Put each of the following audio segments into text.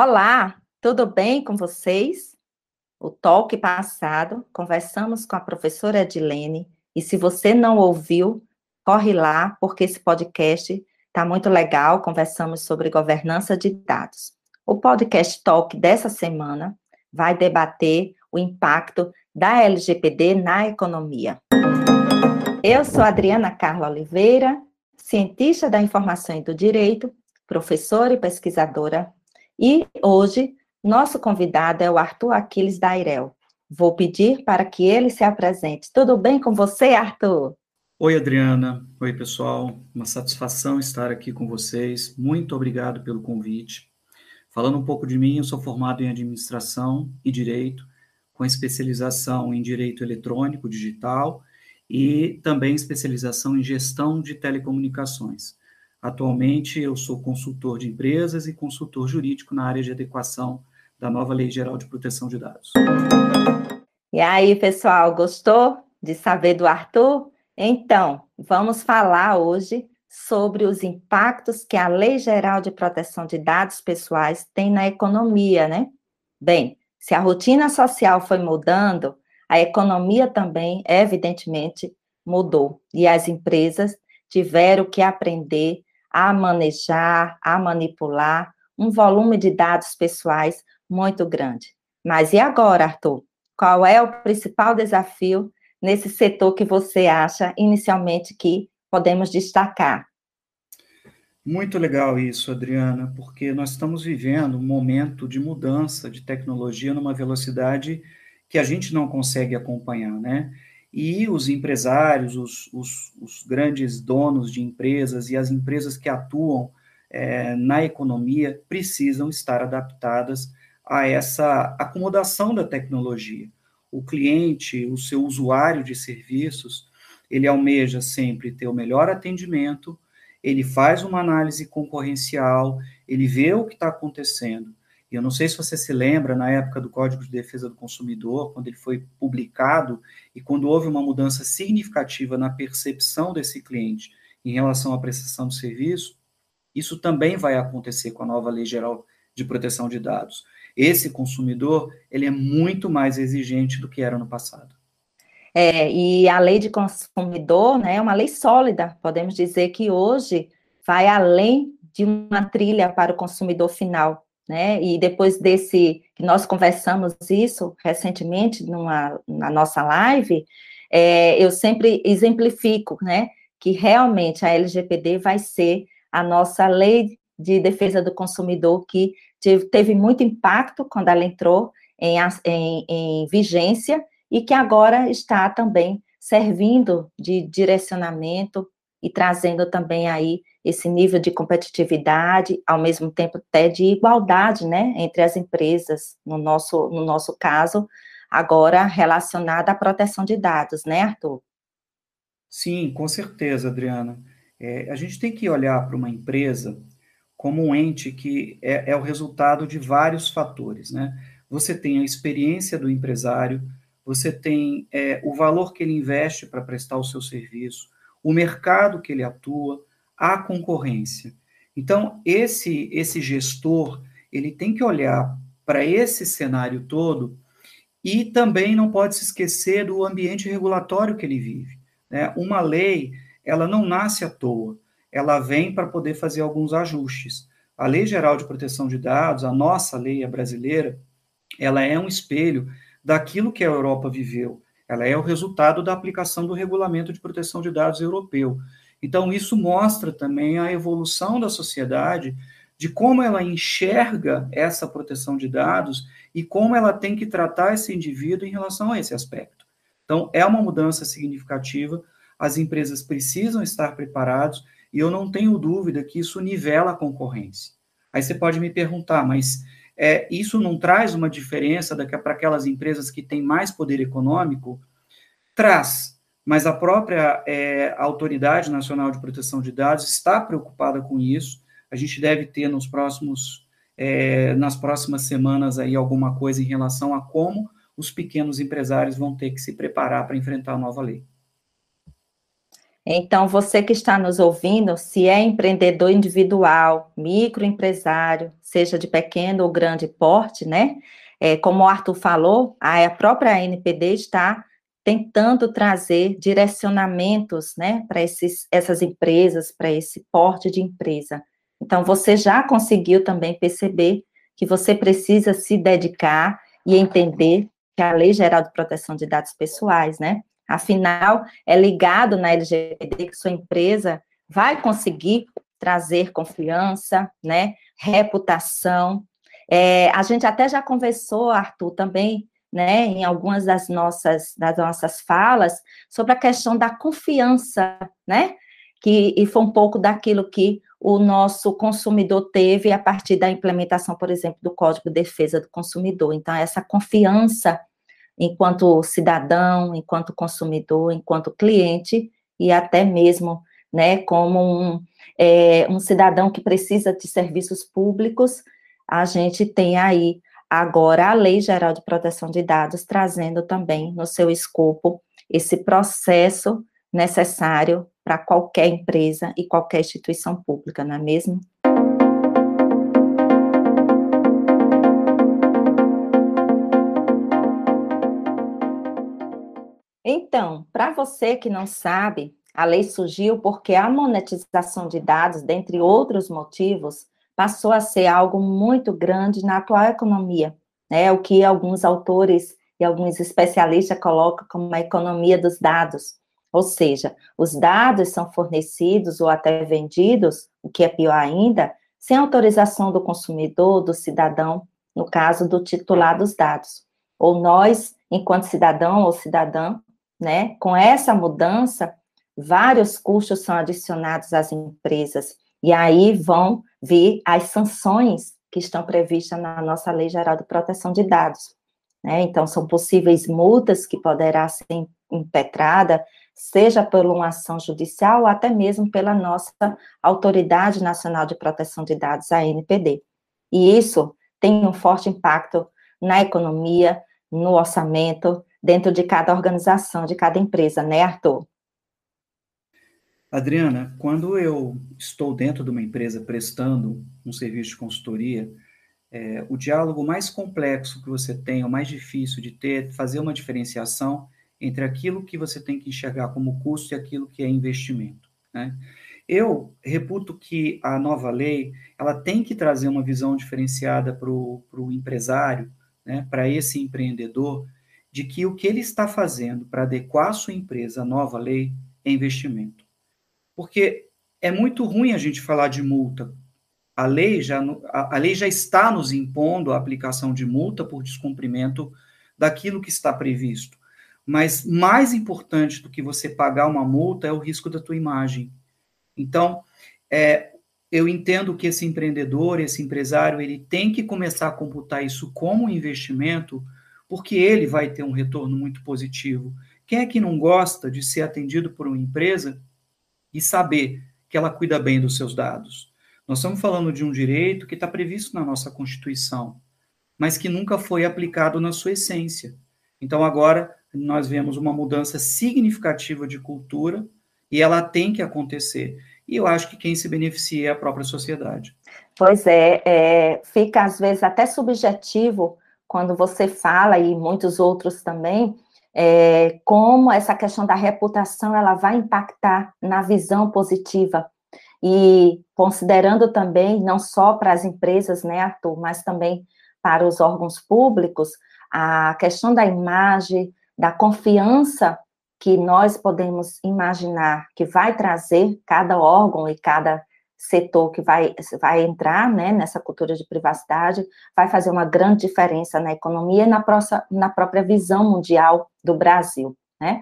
Olá, tudo bem com vocês? O talk passado, conversamos com a professora Edilene, e se você não ouviu, corre lá, porque esse podcast está muito legal, conversamos sobre governança de dados. O podcast talk dessa semana vai debater o impacto da LGPD na economia. Eu sou Adriana Carla Oliveira, cientista da informação e do direito, professora e pesquisadora e hoje, nosso convidado é o Arthur Aquiles Dairel. Vou pedir para que ele se apresente. Tudo bem com você, Arthur? Oi, Adriana. Oi, pessoal. Uma satisfação estar aqui com vocês. Muito obrigado pelo convite. Falando um pouco de mim, eu sou formado em administração e direito, com especialização em direito eletrônico digital e também especialização em gestão de telecomunicações. Atualmente, eu sou consultor de empresas e consultor jurídico na área de adequação da nova Lei Geral de Proteção de Dados. E aí, pessoal, gostou de saber do Arthur? Então, vamos falar hoje sobre os impactos que a Lei Geral de Proteção de Dados Pessoais tem na economia, né? Bem, se a rotina social foi mudando, a economia também, evidentemente, mudou. E as empresas tiveram que aprender a manejar, a manipular um volume de dados pessoais muito grande. Mas e agora, Arthur? Qual é o principal desafio nesse setor que você acha inicialmente que podemos destacar? Muito legal isso, Adriana, porque nós estamos vivendo um momento de mudança de tecnologia numa velocidade que a gente não consegue acompanhar, né? E os empresários, os, os, os, grandes donos de empresas e as empresas que atuam é, na economia precisam estar adaptadas a essa acomodação da tecnologia. O cliente, o seu usuário de serviços, ele almeja sempre ter o melhor atendimento, ele faz uma análise concorrencial, ele vê o que está acontecendo, eu não sei se você se lembra, na época do Código de Defesa do Consumidor, quando ele foi publicado e quando houve uma mudança significativa na percepção desse cliente em relação à prestação de serviço, isso também vai acontecer com a nova Lei Geral de Proteção de Dados. Esse consumidor, ele é muito mais exigente do que era no passado. É, e a lei de consumidor né, é uma lei sólida, podemos dizer que hoje vai além de uma trilha para o consumidor final né? E depois desse, nós conversamos isso recentemente numa, na nossa live, é, eu sempre exemplifico, né? Que realmente a LGPD vai ser a nossa lei de defesa do consumidor que teve muito impacto quando ela entrou em, em, em vigência e que agora está também servindo de direcionamento e trazendo também aí esse nível de competitividade, ao mesmo tempo até de igualdade, né, entre as empresas, no nosso, no nosso caso, agora relacionada à proteção de dados, né, Arthur? Sim, com certeza, Adriana. É, a gente tem que olhar para uma empresa como um ente que é, é o resultado de vários fatores, né? Você tem a experiência do empresário, você tem é, o valor que ele investe para prestar o seu serviço, o mercado que ele atua, a concorrência. Então, esse, esse gestor, ele tem que olhar para esse cenário todo e também não pode se esquecer do ambiente regulatório que ele vive. Né? Uma lei, ela não nasce à toa, ela vem para poder fazer alguns ajustes. A Lei Geral de Proteção de Dados, a nossa lei, a brasileira, ela é um espelho daquilo que a Europa viveu. Ela é o resultado da aplicação do Regulamento de Proteção de Dados europeu. Então, isso mostra também a evolução da sociedade, de como ela enxerga essa proteção de dados e como ela tem que tratar esse indivíduo em relação a esse aspecto. Então, é uma mudança significativa, as empresas precisam estar preparadas e eu não tenho dúvida que isso nivela a concorrência. Aí você pode me perguntar, mas é, isso não traz uma diferença para aquelas empresas que têm mais poder econômico? Traz, mas a própria é, Autoridade Nacional de Proteção de Dados está preocupada com isso. A gente deve ter nos próximos, é, nas próximas semanas aí alguma coisa em relação a como os pequenos empresários vão ter que se preparar para enfrentar a nova lei. Então, você que está nos ouvindo, se é empreendedor individual, microempresário, seja de pequeno ou grande porte, né? É, como o Arthur falou, a própria NPD está tentando trazer direcionamentos, né, para essas empresas, para esse porte de empresa. Então, você já conseguiu também perceber que você precisa se dedicar e entender que a Lei Geral de Proteção de Dados Pessoais, né, Afinal, é ligado na LGPD que sua empresa vai conseguir trazer confiança, né, reputação. É, a gente até já conversou, Arthur, também, né, em algumas das nossas, das nossas falas, sobre a questão da confiança, né, que, e foi um pouco daquilo que o nosso consumidor teve a partir da implementação, por exemplo, do Código de Defesa do Consumidor. Então, essa confiança enquanto cidadão, enquanto consumidor, enquanto cliente e até mesmo, né, como um, é, um cidadão que precisa de serviços públicos, a gente tem aí agora a Lei Geral de Proteção de Dados trazendo também no seu escopo esse processo necessário para qualquer empresa e qualquer instituição pública, não é mesmo? Então, para você que não sabe, a lei surgiu porque a monetização de dados, dentre outros motivos, passou a ser algo muito grande na atual economia, né? O que alguns autores e alguns especialistas colocam como a economia dos dados. Ou seja, os dados são fornecidos ou até vendidos, o que é pior ainda, sem autorização do consumidor, do cidadão, no caso do titular dos dados. Ou nós, enquanto cidadão ou cidadã, né? Com essa mudança, vários custos são adicionados às empresas, e aí vão vir as sanções que estão previstas na nossa Lei Geral de Proteção de Dados. Né? Então, são possíveis multas que poderá ser impetrada, seja por uma ação judicial ou até mesmo pela nossa Autoridade Nacional de Proteção de Dados, a ANPD. E isso tem um forte impacto na economia, no orçamento, dentro de cada organização, de cada empresa, né, Arthur? Adriana, quando eu estou dentro de uma empresa prestando um serviço de consultoria, é, o diálogo mais complexo que você tem, o mais difícil de ter, fazer uma diferenciação entre aquilo que você tem que enxergar como custo e aquilo que é investimento. Né? Eu reputo que a nova lei ela tem que trazer uma visão diferenciada para o empresário, né, para esse empreendedor, de que o que ele está fazendo para adequar a sua empresa à nova lei é investimento. Porque é muito ruim a gente falar de multa. A lei já, a, lei já está nos impondo a aplicação de multa por descumprimento daquilo que está previsto. Mas mais importante do que você pagar uma multa é o risco da tua imagem. Então, é, eu entendo que esse empreendedor, esse empresário, ele tem que começar a computar isso como investimento, porque ele vai ter um retorno muito positivo. Quem é que não gosta de ser atendido por uma empresa e saber que ela cuida bem dos seus dados? Nós estamos falando de um direito que está previsto na nossa Constituição, mas que nunca foi aplicado na sua essência. Então, agora, nós vemos uma mudança significativa de cultura e ela tem que acontecer. E eu acho que quem se beneficia é a própria sociedade. Pois é, é fica às vezes até subjetivo quando você fala, e muitos outros também, é, como essa questão da reputação ela vai impactar na visão positiva. E considerando também, não só para as empresas, né, Arthur, mas também para os órgãos públicos, a questão da imagem, da confiança que nós podemos imaginar que vai trazer cada órgão e cada setor que vai, vai entrar né, nessa cultura de privacidade, vai fazer uma grande diferença na economia e na, na própria visão mundial do Brasil, né?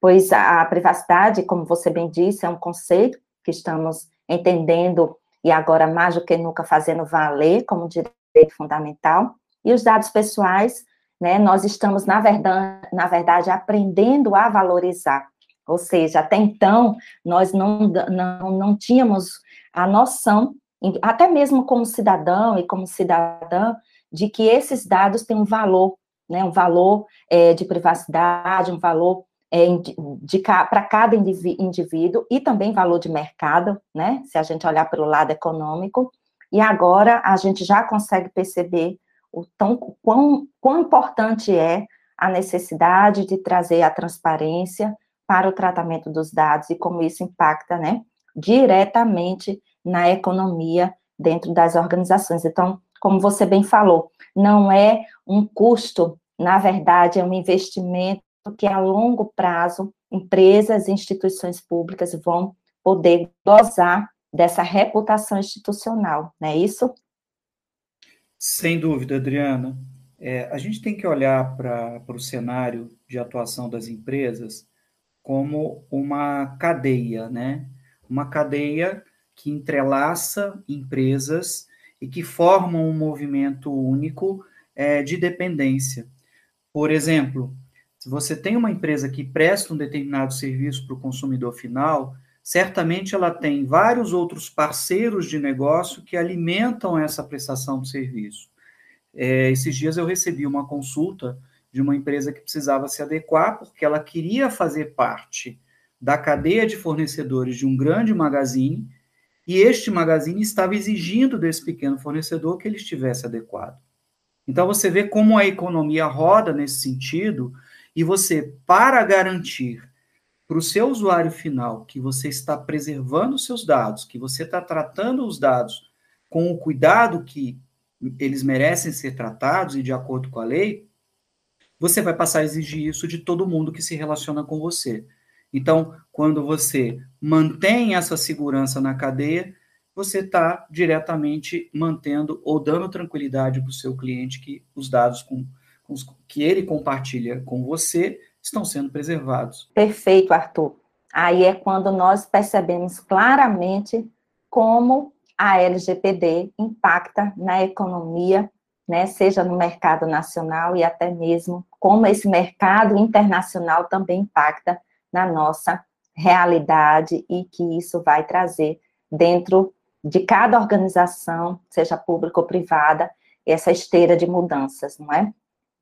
Pois a, a privacidade, como você bem disse, é um conceito que estamos entendendo e agora mais do que nunca fazendo valer como direito fundamental, e os dados pessoais, né, nós estamos, na verdade, na verdade, aprendendo a valorizar, ou seja, até então, nós não, não, não tínhamos a noção, até mesmo como cidadão e como cidadã, de que esses dados têm um valor, né, um valor é, de privacidade, um valor é, para cada indivíduo e também valor de mercado, né? Se a gente olhar pelo lado econômico. E agora a gente já consegue perceber o tão, quão, quão importante é a necessidade de trazer a transparência para o tratamento dos dados e como isso impacta, né, diretamente na economia dentro das organizações. Então, como você bem falou, não é um custo, na verdade, é um investimento que a longo prazo empresas e instituições públicas vão poder gozar dessa reputação institucional, não é isso? Sem dúvida, Adriana. É, a gente tem que olhar para o cenário de atuação das empresas como uma cadeia, né? Uma cadeia que entrelaça empresas e que formam um movimento único é, de dependência. Por exemplo, se você tem uma empresa que presta um determinado serviço para o consumidor final, certamente ela tem vários outros parceiros de negócio que alimentam essa prestação do serviço. É, esses dias eu recebi uma consulta de uma empresa que precisava se adequar porque ela queria fazer parte da cadeia de fornecedores de um grande magazine e este magazine estava exigindo desse pequeno fornecedor que ele estivesse adequado. Então você vê como a economia roda nesse sentido e você, para garantir para o seu usuário final que você está preservando os seus dados, que você está tratando os dados com o cuidado que eles merecem ser tratados e de acordo com a lei, você vai passar a exigir isso de todo mundo que se relaciona com você. Então, quando você mantém essa segurança na cadeia, você está diretamente mantendo ou dando tranquilidade para o seu cliente que os dados com, com os, que ele compartilha com você estão sendo preservados. Perfeito, Arthur. Aí é quando nós percebemos claramente como a LGPD impacta na economia, né, seja no mercado nacional e até mesmo como esse mercado internacional também impacta na nossa realidade e que isso vai trazer dentro de cada organização, seja pública ou privada, essa esteira de mudanças, não é?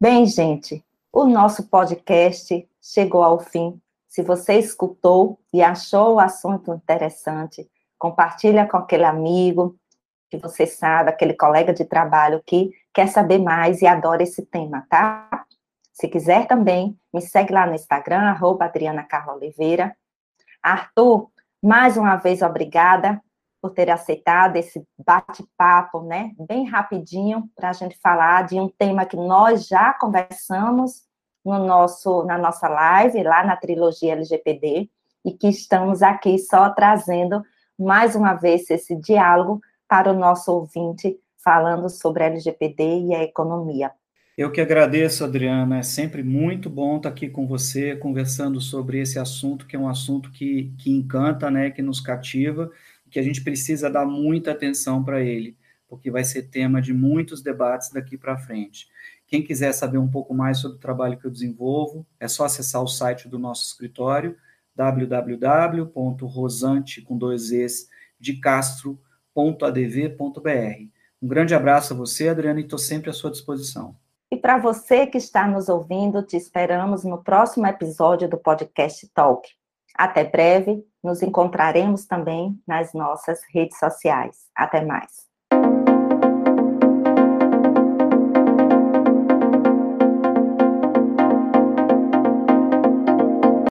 Bem, gente, o nosso podcast chegou ao fim. Se você escutou e achou o assunto interessante, compartilha com aquele amigo que você sabe, aquele colega de trabalho que quer saber mais e adora esse tema, tá? Se quiser também, me segue lá no Instagram, arroba Adriana Carla Oliveira. Arthur, mais uma vez, obrigada por ter aceitado esse bate-papo, né, bem rapidinho, para a gente falar de um tema que nós já conversamos no nosso, na nossa live, lá na trilogia LGPD, e que estamos aqui só trazendo mais uma vez esse diálogo para o nosso ouvinte, falando sobre LGPD e a economia. Eu que agradeço, Adriana. É sempre muito bom estar aqui com você, conversando sobre esse assunto, que é um assunto que, que encanta, né, que nos cativa, que a gente precisa dar muita atenção para ele, porque vai ser tema de muitos debates daqui para frente. Quem quiser saber um pouco mais sobre o trabalho que eu desenvolvo, é só acessar o site do nosso escritório, www.rosante, com dois es, de castro.adv.br. Um grande abraço a você, Adriana, e estou sempre à sua disposição. E para você que está nos ouvindo, te esperamos no próximo episódio do podcast Talk. Até breve, nos encontraremos também nas nossas redes sociais. Até mais.